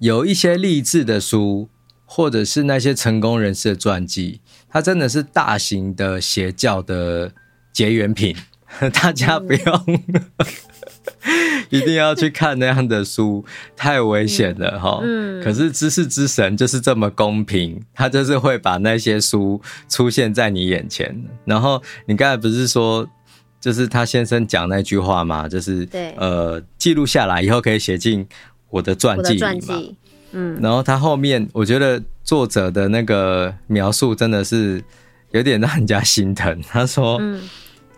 A: 有一些励志的书，或者是那些成功人士的传记，它真的是大型的邪教的结缘品，大家不用、嗯。一定要去看那样的书，太危险了哈。嗯。可是知识之神就是这么公平，他就是会把那些书出现在你眼前。然后你刚才不是说，就是他先生讲那句话吗？就是对，呃，记录下来以后可以写进我的传记里嘛。嗯。然后他后面，我觉得作者的那个描述真的是有点让人家心疼。他说：“嗯，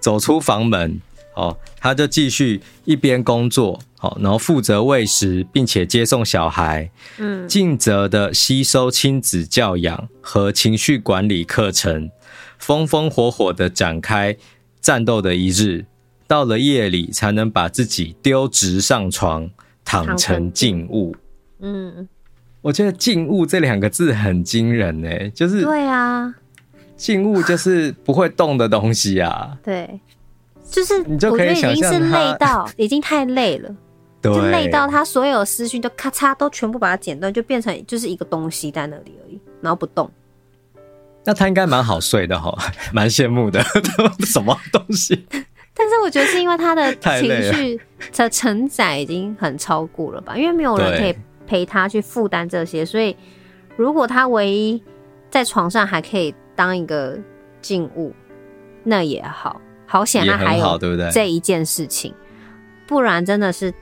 A: 走出房门。”哦，他就继续一边工作，好，然后负责喂食，并且接送小孩，嗯，尽责的吸收亲子教养和情绪管理课程，风风火火的展开战斗的一日，到了夜里才能把自己丢直上床，躺成静物。嗯，我觉得“静物”这两个字很惊人呢，就是
B: 对啊，
A: 静物就是不会动的东西啊，
B: 对。就是我觉得已经是累到，已经太累了，就累到他所有思绪都咔嚓都全部把它剪断，就变成就是一个东西在那里而已，然后不动。
A: 那他应该蛮好睡的哈，蛮羡慕的。什么东西？
B: 但是我觉得是因为他的情绪的承载已经很超过了吧？因为没有人可以陪他去负担这些，所以如果他唯一在床上还可以当一个静物，那也好。好险，那还有这一件事情，不然真的是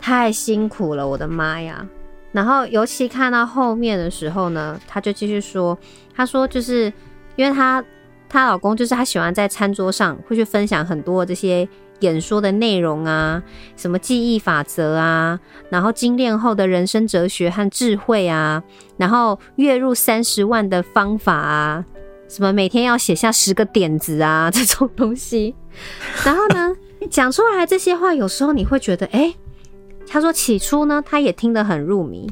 B: 太辛苦了，我的妈呀！然后尤其看到后面的时候呢，她就继续说，她说就是因为她她老公就是她喜欢在餐桌上会去分享很多这些演说的内容啊，什么记忆法则啊，然后精炼后的人生哲学和智慧啊，然后月入三十万的方法啊。什么每天要写下十个点子啊，这种东西，然后呢，讲出来这些话，有时候你会觉得，哎，他说起初呢，他也听得很入迷，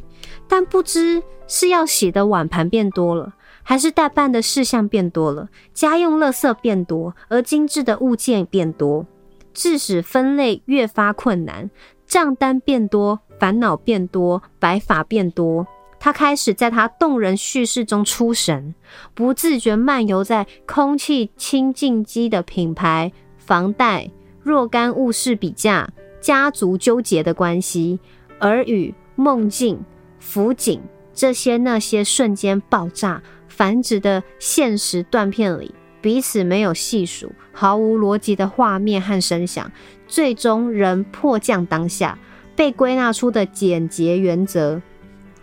B: 但不知是要洗的碗盘变多了，还是代办的事项变多了，家用垃圾变多，而精致的物件变多，致使分类越发困难，账单变多，烦恼变多，白发变多。他开始在他动人叙事中出神，不自觉漫游在空气清净机的品牌、房贷、若干物事比价、家族纠结的关系、耳语、梦境、辅警这些那些瞬间爆炸繁殖的现实断片里，彼此没有细数、毫无逻辑的画面和声响，最终仍迫降当下被归纳出的简洁原则。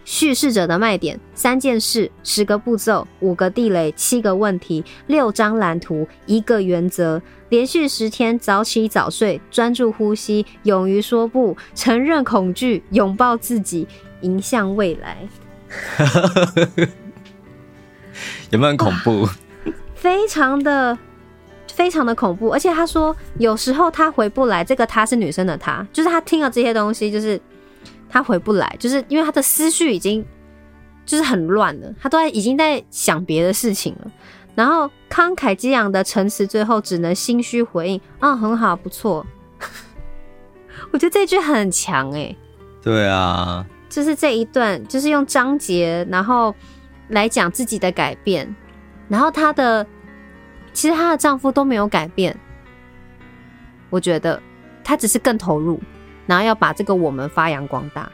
B: 叙事者的卖点：三件事、十个步骤、五个地雷、七个问题、六张蓝图、一个原则。连续十天早起早睡，专注呼吸，勇于说不，承认恐惧，拥抱自己，迎向未来。
A: 有没有很恐怖？
B: 非常的，非常的恐怖。而且他说，有时候他回不来。这个他是女生的他，就是他听了这些东西，就是。他回不来，就是因为他的思绪已经就是很乱了，他都在已经在想别的事情了。然后慷慨激昂的陈词，最后只能心虚回应：“啊，很好，不错。” 我觉得这句很强哎。
A: 对啊，
B: 就是这一段，就是用章节，然后来讲自己的改变。然后她的其实她的丈夫都没有改变，我觉得她只是更投入。然后要把这个我们发扬光大。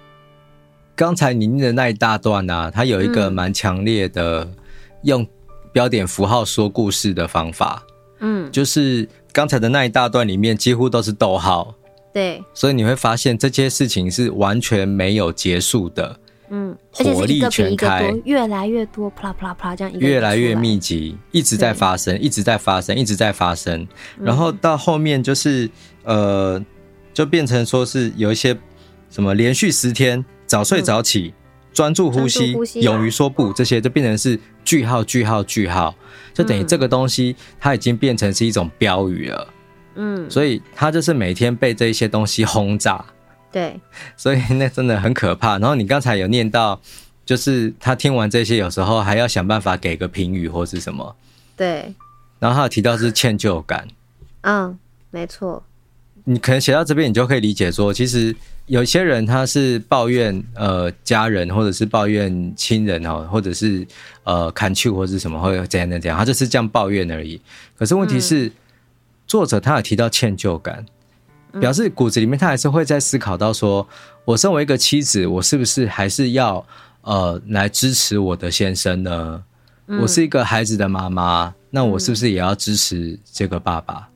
A: 刚才您的那一大段啊，它有一个蛮强烈的用标点符号说故事的方法。嗯，就是刚才的那一大段里面几乎都是逗号。
B: 对，
A: 所以你会发现这些事情是完全没有结束的。
B: 嗯，
A: 火力全开，
B: 越来越多，啪啦啪啦啪啦这样
A: 越来越密集，一直在发生，一直在发生，一直在发生。嗯、然后到后面就是呃。就变成说是有一些什么连续十天早睡早起、专、嗯、注呼吸、呼吸勇于说不这些，就变成是句号句号句号，就等于这个东西它已经变成是一种标语了。嗯，所以他就是每天被这些东西轰炸。
B: 对，
A: 所以那真的很可怕。然后你刚才有念到，就是他听完这些，有时候还要想办法给个评语或是什么。
B: 对。
A: 然后他有提到是歉疚感。
B: 嗯，没错。
A: 你可能写到这边，你就可以理解说，其实有些人他是抱怨呃家人，或者是抱怨亲人哦，或者是呃砍去或者是什么，或者怎样怎样，他就是这样抱怨而已。可是问题是，嗯、作者他有提到歉疚感。表示骨子里面，他还是会在思考到说，我身为一个妻子，我是不是还是要呃来支持我的先生呢？我是一个孩子的妈妈，那我是不是也要支持这个爸爸？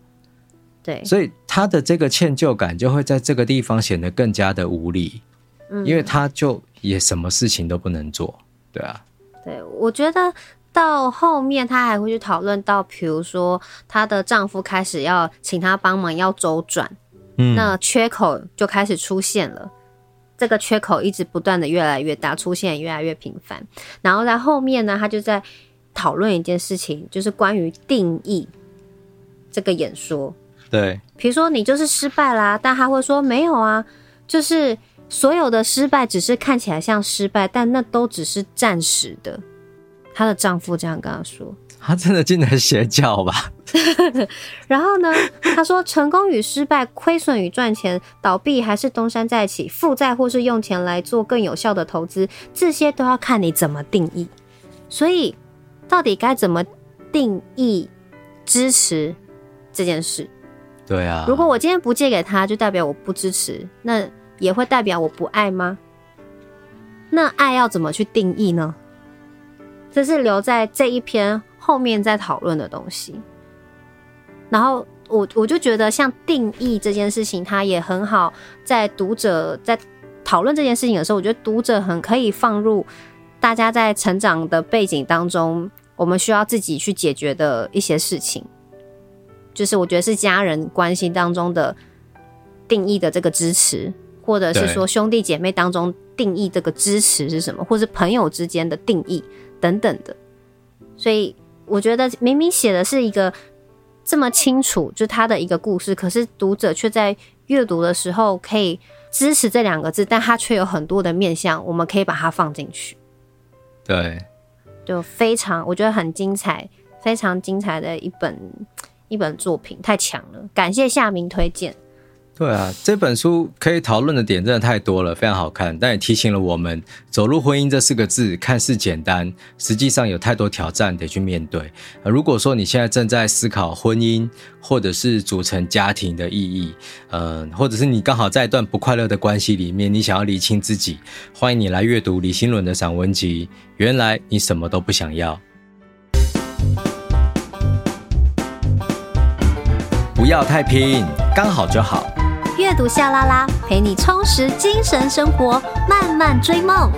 B: 对，
A: 所以他的这个歉疚感就会在这个地方显得更加的无力，因为他就也什么事情都不能做，对啊。
B: 对，我觉得到后面她还会去讨论到，比如说她的丈夫开始要请她帮忙要周转。那缺口就开始出现了，这个缺口一直不断的越来越大，出现越来越频繁。然后在后面呢，他就在讨论一件事情，就是关于定义这个演说。
A: 对，
B: 比如说你就是失败啦，但他会说没有啊，就是所有的失败只是看起来像失败，但那都只是暂时的。她的丈夫这样跟她说。
A: 她真的进了邪教吧？
B: 然后呢？她说：“成功与失败，亏损与赚钱，倒闭还是东山再起，负债或是用钱来做更有效的投资，这些都要看你怎么定义。所以，到底该怎么定义支持这件事？
A: 对啊。
B: 如果我今天不借给他，就代表我不支持，那也会代表我不爱吗？那爱要怎么去定义呢？这是留在这一篇。”后面再讨论的东西，然后我我就觉得像定义这件事情，它也很好。在读者在讨论这件事情的时候，我觉得读者很可以放入大家在成长的背景当中，我们需要自己去解决的一些事情。就是我觉得是家人关系当中的定义的这个支持，或者是说兄弟姐妹当中定义这个支持是什么，或是朋友之间的定义等等的，所以。我觉得明明写的是一个这么清楚，就他的一个故事，可是读者却在阅读的时候可以支持这两个字，但他却有很多的面向，我们可以把它放进去。
A: 对，
B: 就非常我觉得很精彩，非常精彩的一本一本作品，太强了！感谢夏明推荐。
A: 对啊，这本书可以讨论的点真的太多了，非常好看，但也提醒了我们，走入婚姻这四个字看似简单，实际上有太多挑战得去面对。如果说你现在正在思考婚姻，或者是组成家庭的意义，嗯、或者是你刚好在一段不快乐的关系里面，你想要理清自己，欢迎你来阅读李新伦的散文集。原来你什么都不想要，不要太拼，刚好就好。
B: 阅读夏拉拉，陪你充实精神生活，慢慢追梦。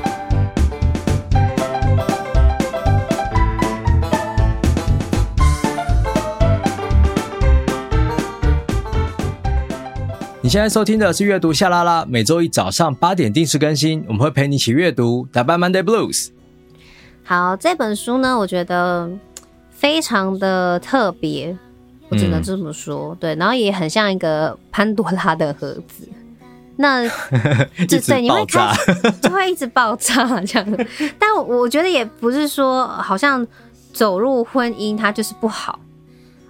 A: 你现在收听的是阅读夏拉拉，每周一早上八点定时更新，我们会陪你一起阅读，打败 Monday Blues。
B: 好，这本书呢，我觉得非常的特别。我只能这么说，嗯、对，然后也很像一个潘多拉的盒子，那 就对，你会开始 就会一直爆炸这样。但我我觉得也不是说好像走入婚姻它就是不好，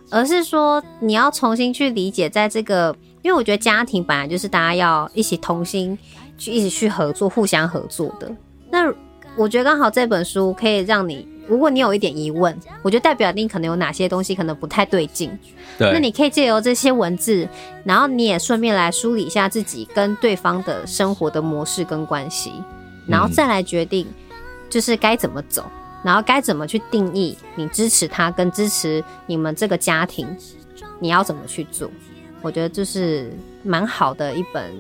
B: 而是说你要重新去理解，在这个，因为我觉得家庭本来就是大家要一起同心去一起去合作、互相合作的。那我觉得刚好这本书可以让你。如果你有一点疑问，我觉得代表你可能有哪些东西可能不太对劲。
A: 对，
B: 那你可以借由这些文字，然后你也顺便来梳理一下自己跟对方的生活的模式跟关系，然后再来决定就是该怎么走，然后该怎么去定义你支持他跟支持你们这个家庭，你要怎么去做？我觉得就是蛮好的一本，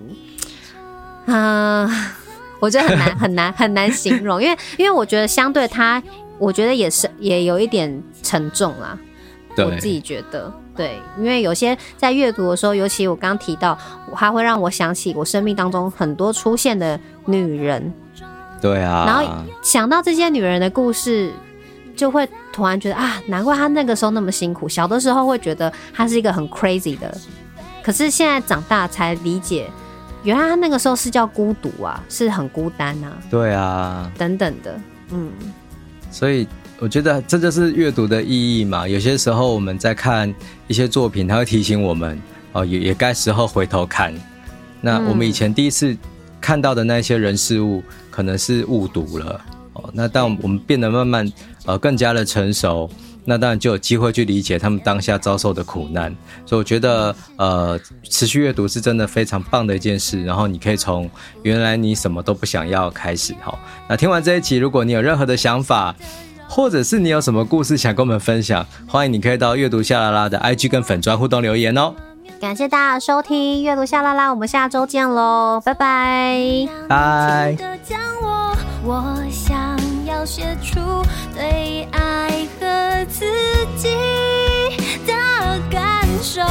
B: 嗯、呃，我觉得很难很难很难形容，因为因为我觉得相对他。我觉得也是，也有一点沉重啦。我自己觉得，对，因为有些在阅读的时候，尤其我刚刚提到，它会让我想起我生命当中很多出现的女人。
A: 对啊，
B: 然后想到这些女人的故事，就会突然觉得啊，难怪她那个时候那么辛苦。小的时候会觉得她是一个很 crazy 的，可是现在长大才理解，原来她那个时候是叫孤独啊，是很孤单啊。
A: 对啊，
B: 等等的，嗯。
A: 所以我觉得这就是阅读的意义嘛。有些时候我们在看一些作品，它会提醒我们哦，也也该时候回头看。那我们以前第一次看到的那些人事物，可能是误读了哦。那当我们变得慢慢呃更加的成熟，那当然就有机会去理解他们当下遭受的苦难。所以我觉得呃持续阅读是真的非常棒的一件事。然后你可以从原来你什么都不想要开始。好，那听完这一集，如果你有任何的想法，或者是你有什么故事想跟我们分享，欢迎你可以到阅读夏 LaLa 的 IG 跟粉砖互动留言哦。
B: 感谢大家收听，阅读夏 LaLa，我们下周见喽，拜拜，
A: 拜。
C: 写出对爱和自己的感受。